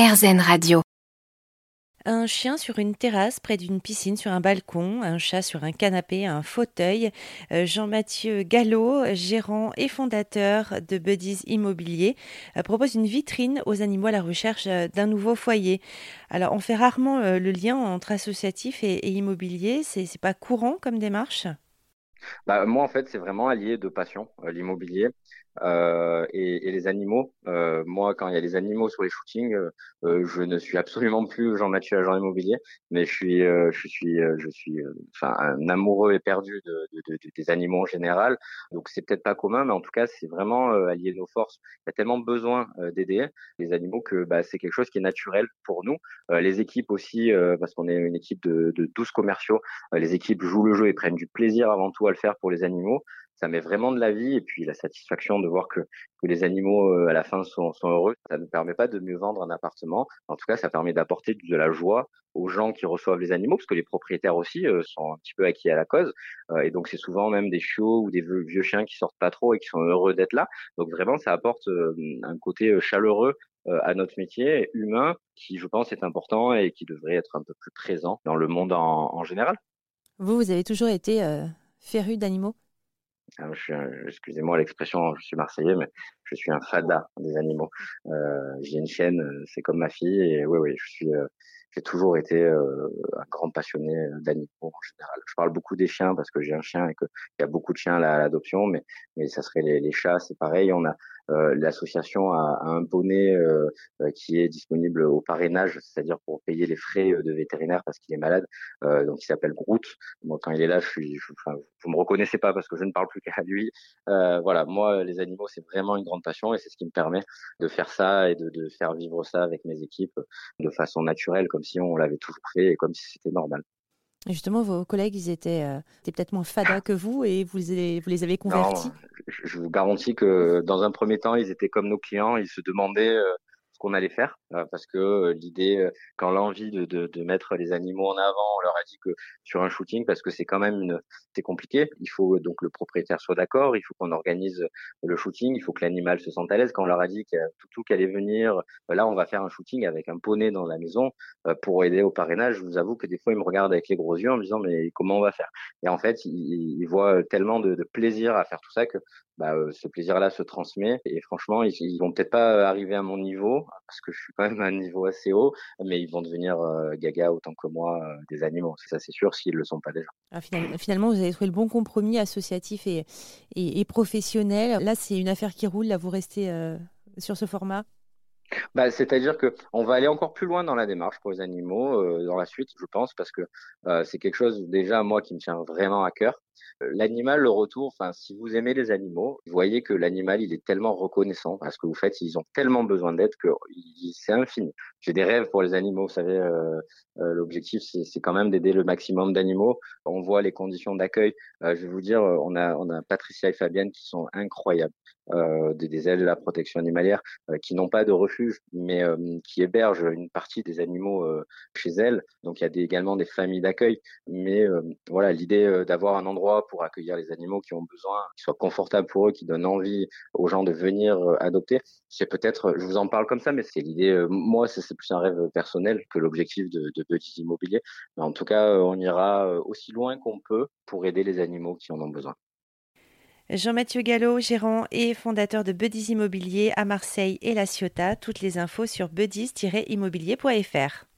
RZN Radio. Un chien sur une terrasse près d'une piscine sur un balcon, un chat sur un canapé, un fauteuil. Euh, Jean-Mathieu Gallo, gérant et fondateur de Buddies Immobilier, euh, propose une vitrine aux animaux à la recherche euh, d'un nouveau foyer. Alors, on fait rarement le lien entre associatif et, et immobilier. C'est pas courant comme démarche? Bah, moi, en fait, c'est vraiment allié de passion, l'immobilier. Euh, et, et, les animaux. Euh, moi, quand il y a les animaux sur les shootings, euh, euh je ne suis absolument plus Jean-Mathieu agent immobilier, mais je suis, euh, je suis, je suis, enfin, un amoureux éperdu de, de, de, des animaux en général. Donc, c'est peut-être pas commun, mais en tout cas, c'est vraiment allier nos forces. Il y a tellement besoin d'aider les animaux que bah, c'est quelque chose qui est naturel pour nous. les équipes aussi, parce qu'on est une équipe de, de 12 commerciaux, les équipes jouent le jeu et prennent du plaisir avant tout le faire pour les animaux ça met vraiment de la vie et puis la satisfaction de voir que, les animaux euh, à la fin sont, heureux. Ça ne permet pas de mieux vendre un appartement. En tout cas, ça permet d'apporter de la joie aux gens qui reçoivent les animaux, parce que les propriétaires aussi euh, sont un petit peu acquis à la cause. Euh, et donc c'est souvent même des chiots ou des vieux, chiens qui sortent pas trop et qui sont heureux d'être là. Donc vraiment, ça apporte un côté chaleureux à notre métier humain qui, je pense, est important et qui devrait être un peu plus présent dans le monde en général. Vous, vous avez toujours été féru d'animaux? Excusez-moi l'expression, je suis marseillais, mais je suis un fada des animaux. Euh, j'ai une chienne, euh, c'est comme ma fille, et oui, oui, je suis, euh, j'ai toujours été euh, un grand passionné d'animaux en général. Je parle beaucoup des chiens parce que j'ai un chien et qu'il y a beaucoup de chiens à l'adoption, mais mais ça serait les, les chats, c'est pareil. On a euh, l'association a, un bonnet euh, euh, qui est disponible au parrainage, c'est-à-dire pour payer les frais de vétérinaire parce qu'il est malade. donc il s'appelle Groot. Moi, quand il est là, je suis, enfin, vous me reconnaissez pas parce que je ne parle plus qu'à lui. voilà, moi, les animaux, c'est vraiment une grande passion et c'est ce qui me permet de faire ça et de, de faire vivre ça avec mes équipes de façon naturelle, si on l'avait toujours fait et comme si c'était normal. Justement, vos collègues, ils étaient, euh, étaient peut-être moins fada que vous et vous les, vous les avez convertis? non, je, vous garantis que dans un premier temps, ils étaient comme nos clients. Ils se demandaient euh, qu'on allait faire parce que euh, l'idée euh, quand l'envie de, de, de, mettre les animaux en avant on leur a dit que sur un shooting parce que c'est quand même une c'est compliqué il faut donc le propriétaire soit d'accord il faut qu'on organise le shooting il faut que l'animal se sente à l'aise. Quand on leur a dit qu'il tout, tout qui allait venir là on va faire un shooting avec un poney dans la maison pour aider au parrainage je vous avoue que des fois ils me regardent avec les gros yeux en me disant mais comment on va faire? Et en fait ils, ils voient tellement de, de, plaisir à faire tout ça que bah, ce plaisir là se transmet. Et franchement ils, ils vont peut-être pas arriver à mon niveau parce que je suis quand même un niveau assez haut, mais ils vont devenir euh, gaga autant que moi euh, des animaux, ça c'est sûr, s'ils ne le sont pas déjà. Ah, finalement, vous avez trouvé le bon compromis associatif et, et, professionnel. Là, c'est une affaire qui roule, là, vous restez euh, sur ce format? Bah, C'est-à-dire que on va aller encore plus loin dans la démarche pour les animaux dans la suite, je pense, parce que c'est quelque chose déjà moi qui me tient vraiment à cœur. L'animal, le retour, enfin, si vous aimez les animaux, vous voyez que l'animal, il est tellement reconnaissant parce que vous faites, ils ont tellement besoin d'aide que c'est infini. J'ai des rêves pour les animaux, vous savez, euh, euh, l'objectif, c'est quand même d'aider le maximum d'animaux. On voit les conditions d'accueil. Euh, je vais vous dire, on a, on a Patricia et Fabienne qui sont incroyables. Euh, des, ailes de la protection animalière qui n'ont pas de refuge, mais qui hébergent une partie des animaux chez elles. Donc il y a également des familles d'accueil. Mais voilà, l'idée d'avoir un endroit pour accueillir les animaux qui ont besoin, qui soit confortable pour eux, qui donne envie aux gens de venir euh, adopter. C'est peut-être, je vous en parle comme ça, mais c'est l'idée. Euh, moi, c'est plus un rêve personnel que l'objectif de, de Buddies Immobilier. Mais en tout cas, euh, on ira aussi loin qu'on peut pour aider les animaux qui en ont besoin. Jean-Mathieu Gallo, gérant et fondateur de Buddies Immobilier à Marseille et La Ciotat. Toutes les infos sur buddies-immobilier.fr.